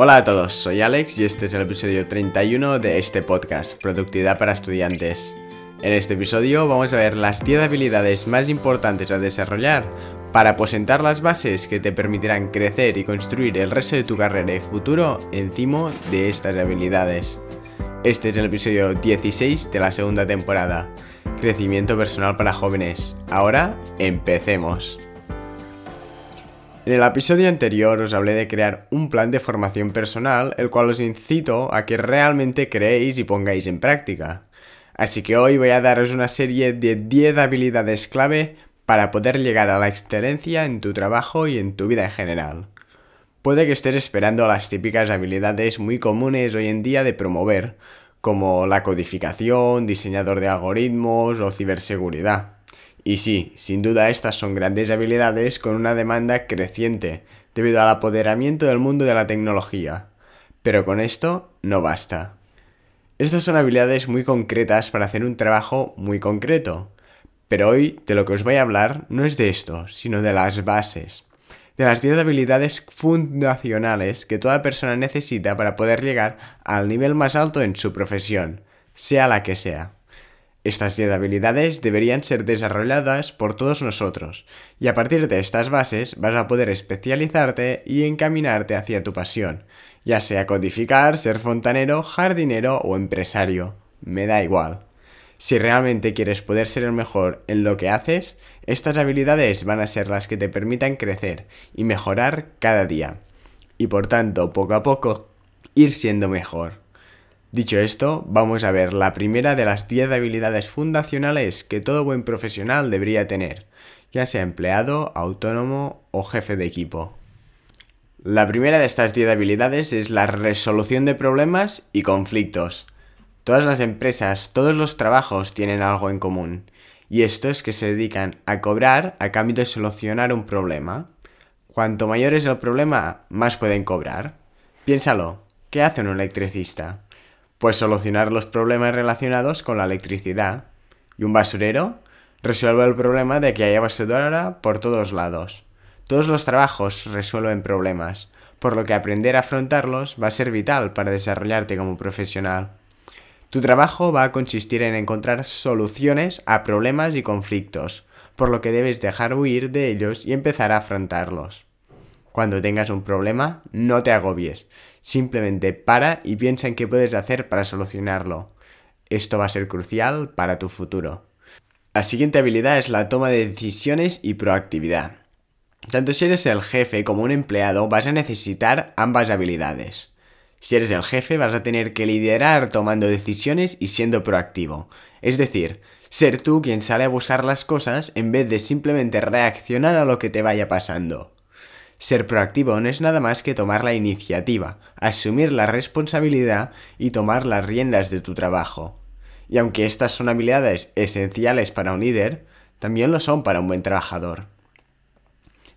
Hola a todos, soy Alex y este es el episodio 31 de este podcast, Productividad para Estudiantes. En este episodio vamos a ver las 10 habilidades más importantes a desarrollar para aposentar las bases que te permitirán crecer y construir el resto de tu carrera y futuro encima de estas habilidades. Este es el episodio 16 de la segunda temporada, Crecimiento Personal para Jóvenes. Ahora, empecemos. En el episodio anterior os hablé de crear un plan de formación personal, el cual os incito a que realmente creéis y pongáis en práctica. Así que hoy voy a daros una serie de 10 habilidades clave para poder llegar a la excelencia en tu trabajo y en tu vida en general. Puede que estés esperando las típicas habilidades muy comunes hoy en día de promover, como la codificación, diseñador de algoritmos o ciberseguridad. Y sí, sin duda estas son grandes habilidades con una demanda creciente debido al apoderamiento del mundo de la tecnología. Pero con esto no basta. Estas son habilidades muy concretas para hacer un trabajo muy concreto. Pero hoy de lo que os voy a hablar no es de esto, sino de las bases. De las 10 habilidades fundacionales que toda persona necesita para poder llegar al nivel más alto en su profesión, sea la que sea. Estas 10 habilidades deberían ser desarrolladas por todos nosotros, y a partir de estas bases vas a poder especializarte y encaminarte hacia tu pasión, ya sea codificar, ser fontanero, jardinero o empresario. Me da igual. Si realmente quieres poder ser el mejor en lo que haces, estas habilidades van a ser las que te permitan crecer y mejorar cada día. Y por tanto, poco a poco, ir siendo mejor. Dicho esto, vamos a ver la primera de las 10 habilidades fundacionales que todo buen profesional debería tener, ya sea empleado, autónomo o jefe de equipo. La primera de estas 10 habilidades es la resolución de problemas y conflictos. Todas las empresas, todos los trabajos tienen algo en común, y esto es que se dedican a cobrar a cambio de solucionar un problema. Cuanto mayor es el problema, más pueden cobrar. Piénsalo, ¿qué hace un electricista? Pues solucionar los problemas relacionados con la electricidad. ¿Y un basurero? Resuelve el problema de que haya basura por todos lados. Todos los trabajos resuelven problemas, por lo que aprender a afrontarlos va a ser vital para desarrollarte como profesional. Tu trabajo va a consistir en encontrar soluciones a problemas y conflictos, por lo que debes dejar huir de ellos y empezar a afrontarlos. Cuando tengas un problema, no te agobies. Simplemente para y piensa en qué puedes hacer para solucionarlo. Esto va a ser crucial para tu futuro. La siguiente habilidad es la toma de decisiones y proactividad. Tanto si eres el jefe como un empleado vas a necesitar ambas habilidades. Si eres el jefe vas a tener que liderar tomando decisiones y siendo proactivo. Es decir, ser tú quien sale a buscar las cosas en vez de simplemente reaccionar a lo que te vaya pasando. Ser proactivo no es nada más que tomar la iniciativa, asumir la responsabilidad y tomar las riendas de tu trabajo. Y aunque estas son habilidades esenciales para un líder, también lo son para un buen trabajador.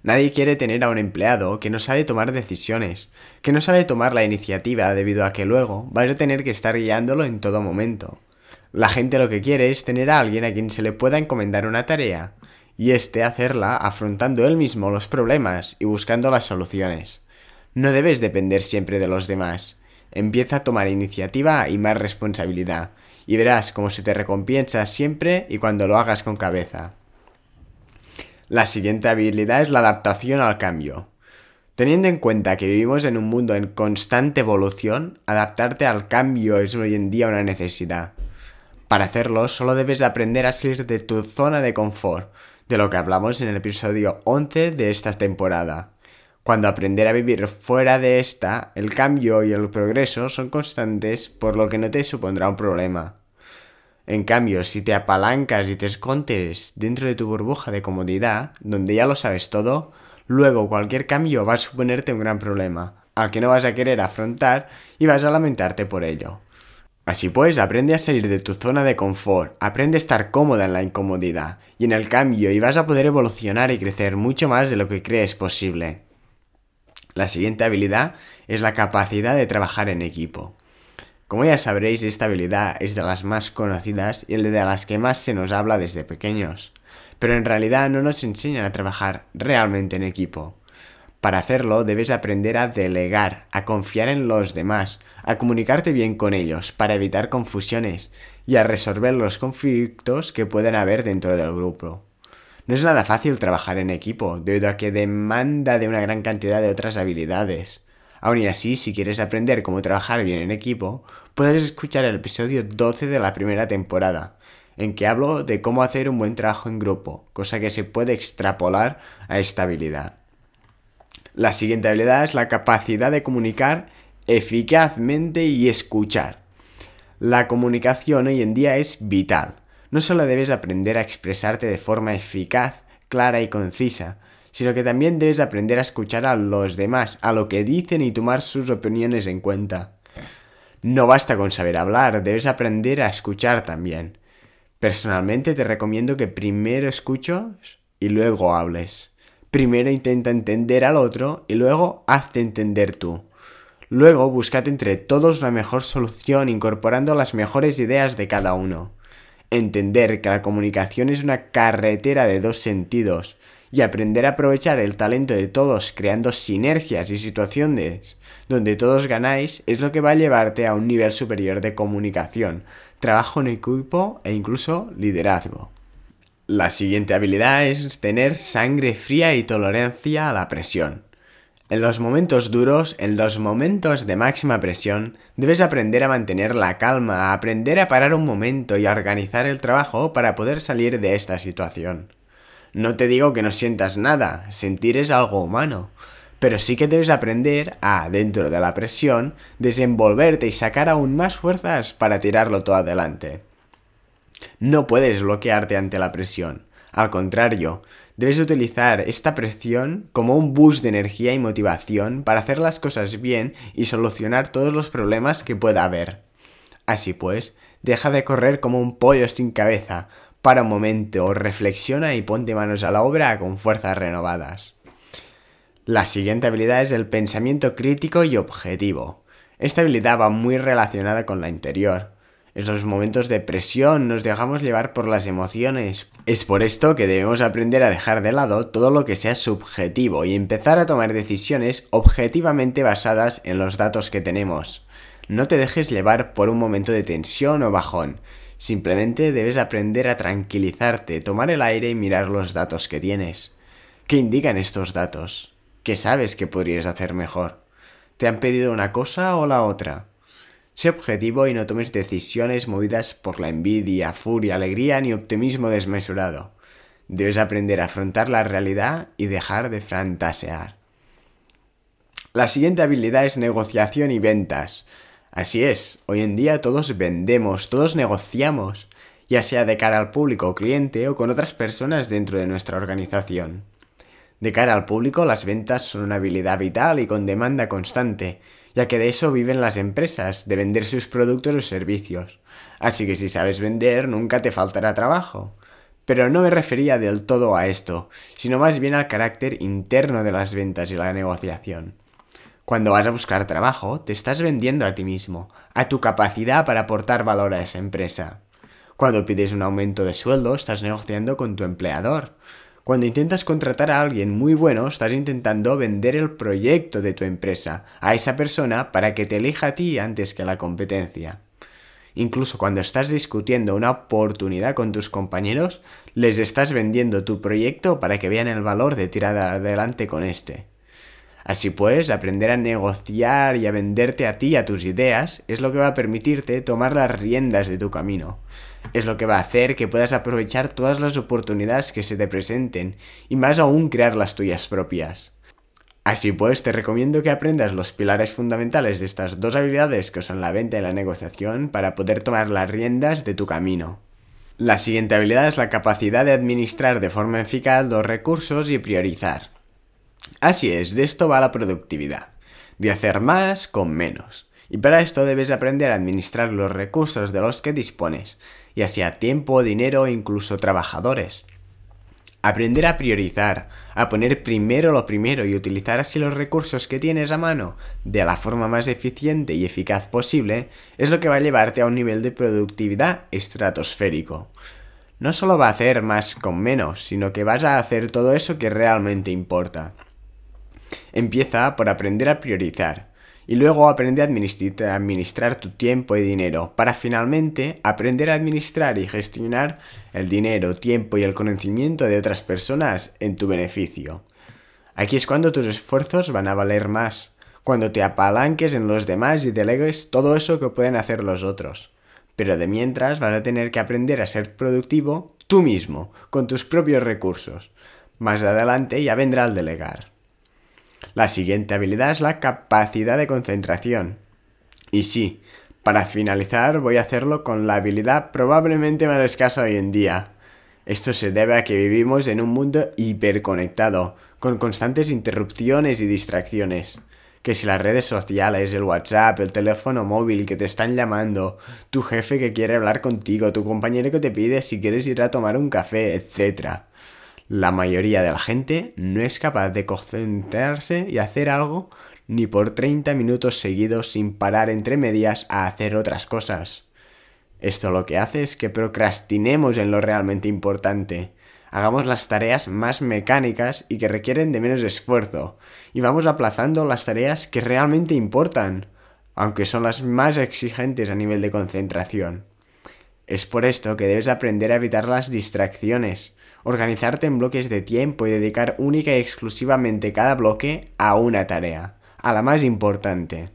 Nadie quiere tener a un empleado que no sabe tomar decisiones, que no sabe tomar la iniciativa debido a que luego vas a tener que estar guiándolo en todo momento. La gente lo que quiere es tener a alguien a quien se le pueda encomendar una tarea, y este hacerla afrontando él mismo los problemas y buscando las soluciones. No debes depender siempre de los demás. Empieza a tomar iniciativa y más responsabilidad, y verás cómo se te recompensa siempre y cuando lo hagas con cabeza. La siguiente habilidad es la adaptación al cambio. Teniendo en cuenta que vivimos en un mundo en constante evolución, adaptarte al cambio es hoy en día una necesidad. Para hacerlo, solo debes aprender a salir de tu zona de confort, de lo que hablamos en el episodio 11 de esta temporada. Cuando aprender a vivir fuera de esta, el cambio y el progreso son constantes, por lo que no te supondrá un problema. En cambio, si te apalancas y te escondes dentro de tu burbuja de comodidad, donde ya lo sabes todo, luego cualquier cambio va a suponerte un gran problema, al que no vas a querer afrontar y vas a lamentarte por ello. Así pues, aprende a salir de tu zona de confort, aprende a estar cómoda en la incomodidad y en el cambio y vas a poder evolucionar y crecer mucho más de lo que crees posible. La siguiente habilidad es la capacidad de trabajar en equipo. Como ya sabréis, esta habilidad es de las más conocidas y de las que más se nos habla desde pequeños, pero en realidad no nos enseñan a trabajar realmente en equipo. Para hacerlo debes aprender a delegar, a confiar en los demás, a comunicarte bien con ellos para evitar confusiones y a resolver los conflictos que pueden haber dentro del grupo. No es nada fácil trabajar en equipo, debido a que demanda de una gran cantidad de otras habilidades. Aún y así, si quieres aprender cómo trabajar bien en equipo, puedes escuchar el episodio 12 de la primera temporada, en que hablo de cómo hacer un buen trabajo en grupo, cosa que se puede extrapolar a esta habilidad. La siguiente habilidad es la capacidad de comunicar eficazmente y escuchar. La comunicación hoy en día es vital. No solo debes aprender a expresarte de forma eficaz, clara y concisa, sino que también debes aprender a escuchar a los demás, a lo que dicen y tomar sus opiniones en cuenta. No basta con saber hablar, debes aprender a escuchar también. Personalmente te recomiendo que primero escuches y luego hables. Primero intenta entender al otro y luego hazte entender tú. Luego búscate entre todos la mejor solución incorporando las mejores ideas de cada uno. Entender que la comunicación es una carretera de dos sentidos y aprender a aprovechar el talento de todos creando sinergias y situaciones donde todos ganáis es lo que va a llevarte a un nivel superior de comunicación, trabajo en equipo e incluso liderazgo. La siguiente habilidad es tener sangre fría y tolerancia a la presión. En los momentos duros, en los momentos de máxima presión, debes aprender a mantener la calma, a aprender a parar un momento y a organizar el trabajo para poder salir de esta situación. No te digo que no sientas nada, sentir es algo humano, pero sí que debes aprender a, dentro de la presión, desenvolverte y sacar aún más fuerzas para tirarlo todo adelante. No puedes bloquearte ante la presión. Al contrario, debes utilizar esta presión como un boost de energía y motivación para hacer las cosas bien y solucionar todos los problemas que pueda haber. Así pues, deja de correr como un pollo sin cabeza, para un momento, reflexiona y ponte manos a la obra con fuerzas renovadas. La siguiente habilidad es el pensamiento crítico y objetivo. Esta habilidad va muy relacionada con la anterior. En los momentos de presión nos dejamos llevar por las emociones. Es por esto que debemos aprender a dejar de lado todo lo que sea subjetivo y empezar a tomar decisiones objetivamente basadas en los datos que tenemos. No te dejes llevar por un momento de tensión o bajón. Simplemente debes aprender a tranquilizarte, tomar el aire y mirar los datos que tienes. ¿Qué indican estos datos? ¿Qué sabes que podrías hacer mejor? ¿Te han pedido una cosa o la otra? Sé objetivo y no tomes decisiones movidas por la envidia, furia, alegría ni optimismo desmesurado. Debes aprender a afrontar la realidad y dejar de fantasear. La siguiente habilidad es negociación y ventas. Así es, hoy en día todos vendemos, todos negociamos, ya sea de cara al público o cliente o con otras personas dentro de nuestra organización. De cara al público, las ventas son una habilidad vital y con demanda constante, ya que de eso viven las empresas, de vender sus productos o servicios. Así que si sabes vender, nunca te faltará trabajo. Pero no me refería del todo a esto, sino más bien al carácter interno de las ventas y la negociación. Cuando vas a buscar trabajo, te estás vendiendo a ti mismo, a tu capacidad para aportar valor a esa empresa. Cuando pides un aumento de sueldo, estás negociando con tu empleador. Cuando intentas contratar a alguien muy bueno, estás intentando vender el proyecto de tu empresa a esa persona para que te elija a ti antes que a la competencia. Incluso cuando estás discutiendo una oportunidad con tus compañeros, les estás vendiendo tu proyecto para que vean el valor de tirar adelante con este. Así pues, aprender a negociar y a venderte a ti a tus ideas es lo que va a permitirte tomar las riendas de tu camino es lo que va a hacer que puedas aprovechar todas las oportunidades que se te presenten y más aún crear las tuyas propias. Así pues, te recomiendo que aprendas los pilares fundamentales de estas dos habilidades que son la venta y la negociación para poder tomar las riendas de tu camino. La siguiente habilidad es la capacidad de administrar de forma eficaz los recursos y priorizar. Así es, de esto va la productividad, de hacer más con menos. Y para esto debes aprender a administrar los recursos de los que dispones, ya sea tiempo, dinero e incluso trabajadores. Aprender a priorizar, a poner primero lo primero y utilizar así los recursos que tienes a mano de la forma más eficiente y eficaz posible es lo que va a llevarte a un nivel de productividad estratosférico. No solo va a hacer más con menos, sino que vas a hacer todo eso que realmente importa. Empieza por aprender a priorizar y luego aprende a administrar, tu tiempo y dinero para finalmente aprender a administrar y gestionar el dinero, tiempo y el conocimiento de otras personas en tu beneficio. Aquí es cuando tus esfuerzos van a valer más, cuando te apalanques en los demás y delegues todo eso que pueden hacer los otros. Pero de mientras vas a tener que aprender a ser productivo tú mismo, con tus propios recursos. Más adelante ya vendrá el delegar. La siguiente habilidad es la capacidad de concentración. Y sí, para finalizar voy a hacerlo con la habilidad probablemente más escasa hoy en día. Esto se debe a que vivimos en un mundo hiperconectado, con constantes interrupciones y distracciones. Que si las redes sociales, el WhatsApp, el teléfono móvil que te están llamando, tu jefe que quiere hablar contigo, tu compañero que te pide si quieres ir a tomar un café, etc. La mayoría de la gente no es capaz de concentrarse y hacer algo ni por 30 minutos seguidos sin parar entre medias a hacer otras cosas. Esto lo que hace es que procrastinemos en lo realmente importante, hagamos las tareas más mecánicas y que requieren de menos esfuerzo, y vamos aplazando las tareas que realmente importan, aunque son las más exigentes a nivel de concentración. Es por esto que debes aprender a evitar las distracciones, organizarte en bloques de tiempo y dedicar única y exclusivamente cada bloque a una tarea, a la más importante.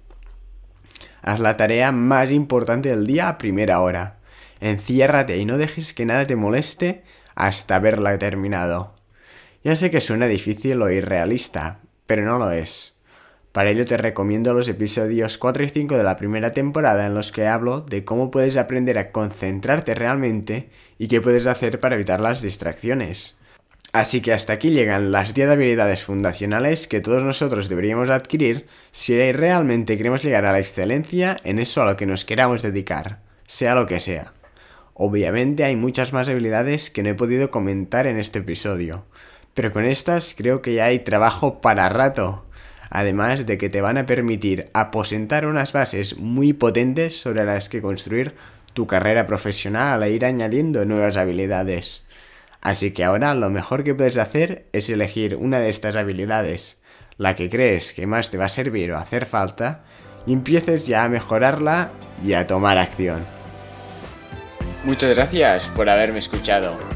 Haz la tarea más importante del día a primera hora. Enciérrate y no dejes que nada te moleste hasta haberla terminado. Ya sé que suena difícil o irrealista, pero no lo es. Para ello te recomiendo los episodios 4 y 5 de la primera temporada en los que hablo de cómo puedes aprender a concentrarte realmente y qué puedes hacer para evitar las distracciones. Así que hasta aquí llegan las 10 habilidades fundacionales que todos nosotros deberíamos adquirir si realmente queremos llegar a la excelencia en eso a lo que nos queramos dedicar, sea lo que sea. Obviamente hay muchas más habilidades que no he podido comentar en este episodio, pero con estas creo que ya hay trabajo para rato además de que te van a permitir aposentar unas bases muy potentes sobre las que construir tu carrera profesional e ir añadiendo nuevas habilidades. Así que ahora lo mejor que puedes hacer es elegir una de estas habilidades, la que crees que más te va a servir o hacer falta, y empieces ya a mejorarla y a tomar acción. Muchas gracias por haberme escuchado.